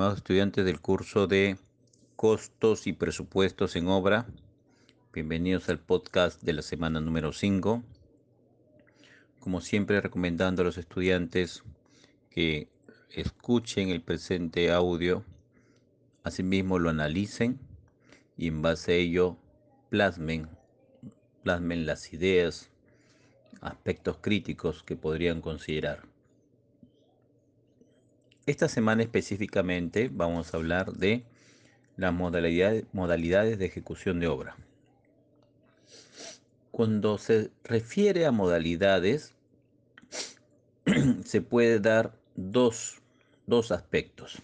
estimados estudiantes del curso de costos y presupuestos en obra. Bienvenidos al podcast de la semana número 5. Como siempre, recomendando a los estudiantes que escuchen el presente audio, asimismo lo analicen y en base a ello plasmen, plasmen las ideas, aspectos críticos que podrían considerar. Esta semana específicamente vamos a hablar de las modalidades, de ejecución de obra. Cuando se refiere a modalidades, se puede dar dos, dos aspectos.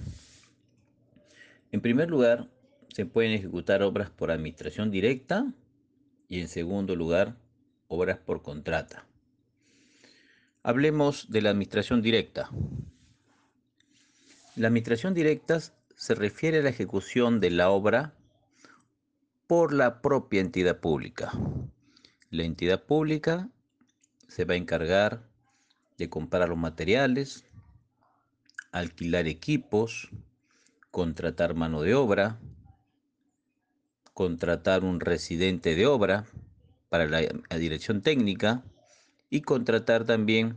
En primer lugar, se pueden ejecutar obras por administración directa y en segundo lugar, obras por contrata. Hablemos de la administración directa. La administración directa se refiere a la ejecución de la obra por la propia entidad pública. La entidad pública se va a encargar de comprar los materiales, alquilar equipos, contratar mano de obra, contratar un residente de obra para la, dirección técnica y contratar también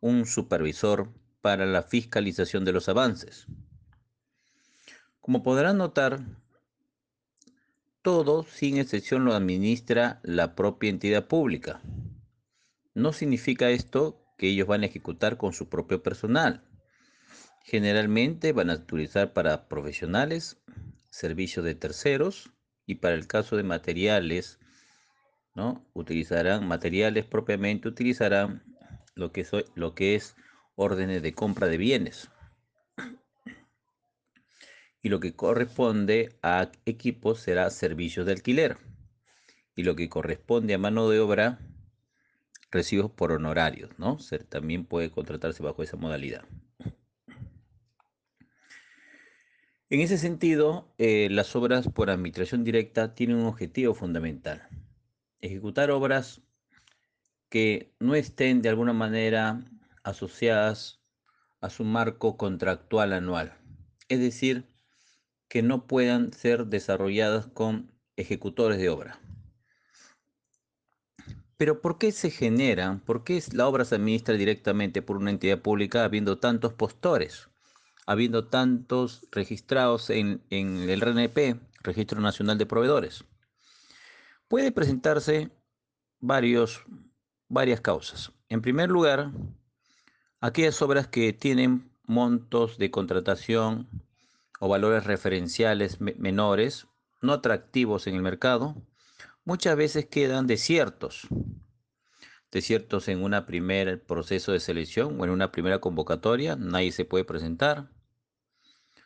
un supervisor para la fiscalización de los avances. Como podrán notar, todo sin excepción lo administra la propia entidad pública. No significa esto que ellos van a ejecutar con su propio personal. Generalmente van a utilizar para profesionales, servicios de terceros y para el caso de materiales, ¿no? Utilizarán materiales propiamente, utilizarán lo que, lo que es órdenes de compra de bienes. Y lo que corresponde a equipos será servicios de alquiler. Y lo que corresponde a mano de obra, recibos por honorarios, ¿no? también puede contratarse bajo esa modalidad. En ese sentido, eh, las obras por administración directa tienen un objetivo fundamental. Ejecutar obras que no estén de alguna manera asociadas a su marco contractual anual, es decir, que no puedan ser desarrolladas con ejecutores de obra. Pero ¿por qué se generan? ¿Por qué la obra se administra directamente por una entidad pública habiendo tantos postores? Habiendo tantos registrados en, el RNP, Registro Nacional de Proveedores. Puede presentarse varios, varias causas. En primer lugar, Aquellas obras que tienen montos de contratación o valores referenciales menores, no atractivos en el mercado, muchas veces quedan desiertos. Desiertos en un primer proceso de selección o en una primera convocatoria, nadie se puede presentar.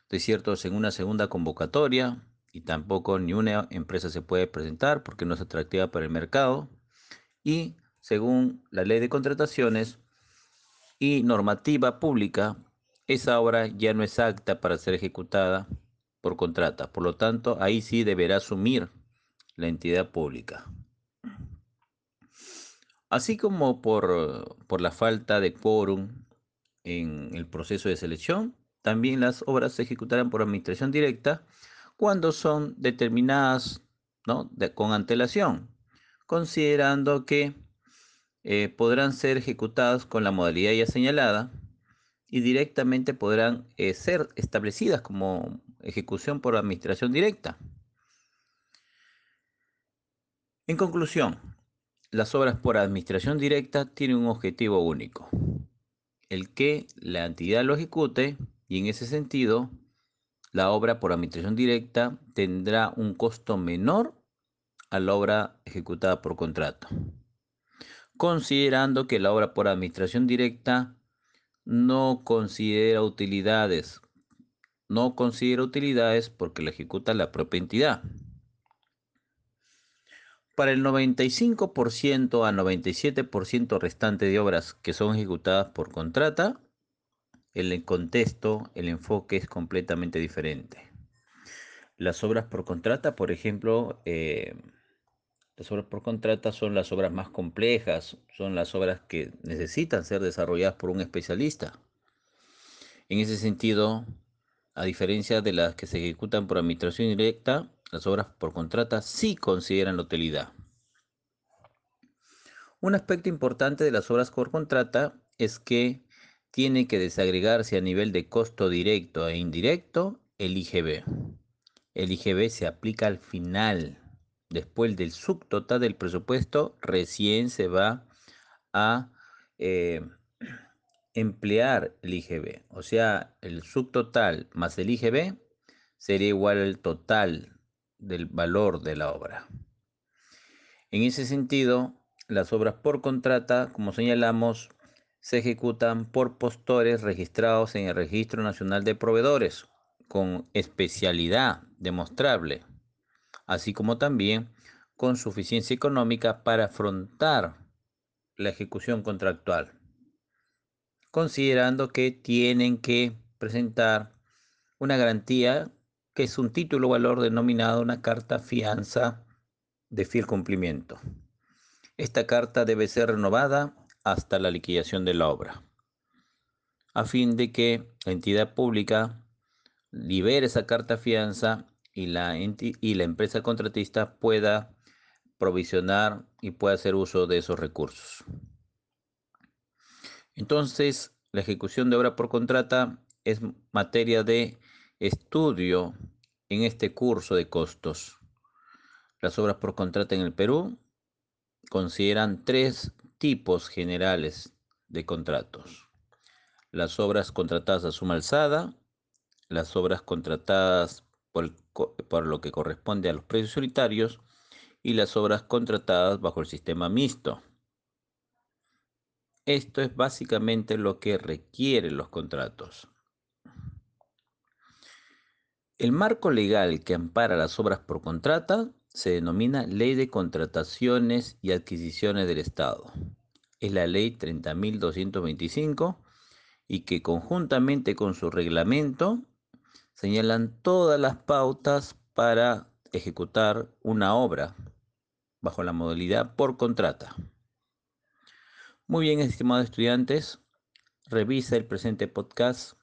Desiertos en una segunda convocatoria y tampoco ni una empresa se puede presentar porque no es atractiva para el mercado. Y según la ley de contrataciones, y normativa pública, esa obra ya no es apta para ser ejecutada por contrata. Por lo tanto, ahí sí deberá asumir la entidad pública. Así como por, por la falta de quórum en el proceso de selección, también las obras se ejecutarán por administración directa cuando son determinadas ¿no? con antelación, considerando que eh, podrán ser ejecutadas con la modalidad ya señalada y directamente podrán eh, ser establecidas como ejecución por administración directa. En conclusión, las obras por administración directa tienen un objetivo único, el que la entidad lo ejecute y en ese sentido la obra por administración directa tendrá un costo menor a la obra ejecutada por contrato considerando que la obra por administración directa no considera utilidades. No considera utilidades porque la ejecuta la propia entidad. Para el 95% a 97% restante de obras que son ejecutadas por contrata, el contexto, el enfoque es completamente diferente. Las obras por contrata, por ejemplo, eh, las obras por contrata son las obras más complejas, son las obras que necesitan ser desarrolladas por un especialista. En ese sentido, A diferencia de las que se ejecutan por administración directa, las obras por contrata sí consideran la utilidad. Un aspecto importante de las obras por contrata es que tiene que desagregarse a nivel de costo directo e indirecto el IGB. El IGB se aplica al final, después del subtotal del presupuesto, recién se va a eh, emplear el IGB. O sea, el subtotal más el IGB sería igual al total del valor de la obra. En ese sentido, las obras por contrata, como señalamos, se ejecutan por postores registrados en el Registro Nacional de Proveedores con especialidad demostrable, así como también con suficiencia económica para afrontar la ejecución contractual, considerando que tienen que presentar una garantía que es un título valor denominado una carta fianza de fiel cumplimiento. Esta carta debe ser renovada hasta la liquidación de la obra, a fin de que la entidad pública libere esa carta fianza y la, y la empresa contratista pueda provisionar y pueda hacer uso de esos recursos. Entonces, la ejecución de obra por contrata es materia de estudio en este curso de costos. Las obras por contrata en el Perú consideran tres tipos generales de contratos. Las obras contratadas a suma alzada, las obras contratadas por, lo que corresponde a los precios unitarios y las obras contratadas bajo el sistema mixto. Esto es básicamente lo que requieren los contratos. El marco legal que ampara las obras por contrata se denomina Ley de Contrataciones y Adquisiciones del Estado. Es la Ley 30.225 y que conjuntamente con su reglamento señalan todas las pautas para ejecutar una obra bajo la modalidad por contrata. Muy bien, estimados estudiantes, revisa el presente podcast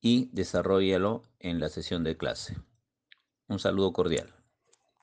y desarrollalo en la sesión de clase. Un saludo cordial.